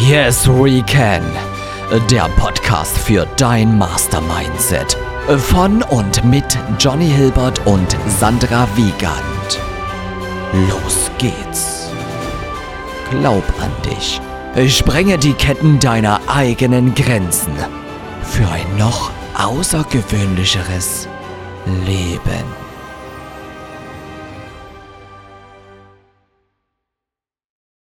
Yes, we can. Der Podcast für dein Mastermindset. Von und mit Johnny Hilbert und Sandra Wiegand. Los geht's. Glaub an dich. Sprenge die Ketten deiner eigenen Grenzen. Für ein noch außergewöhnlicheres Leben.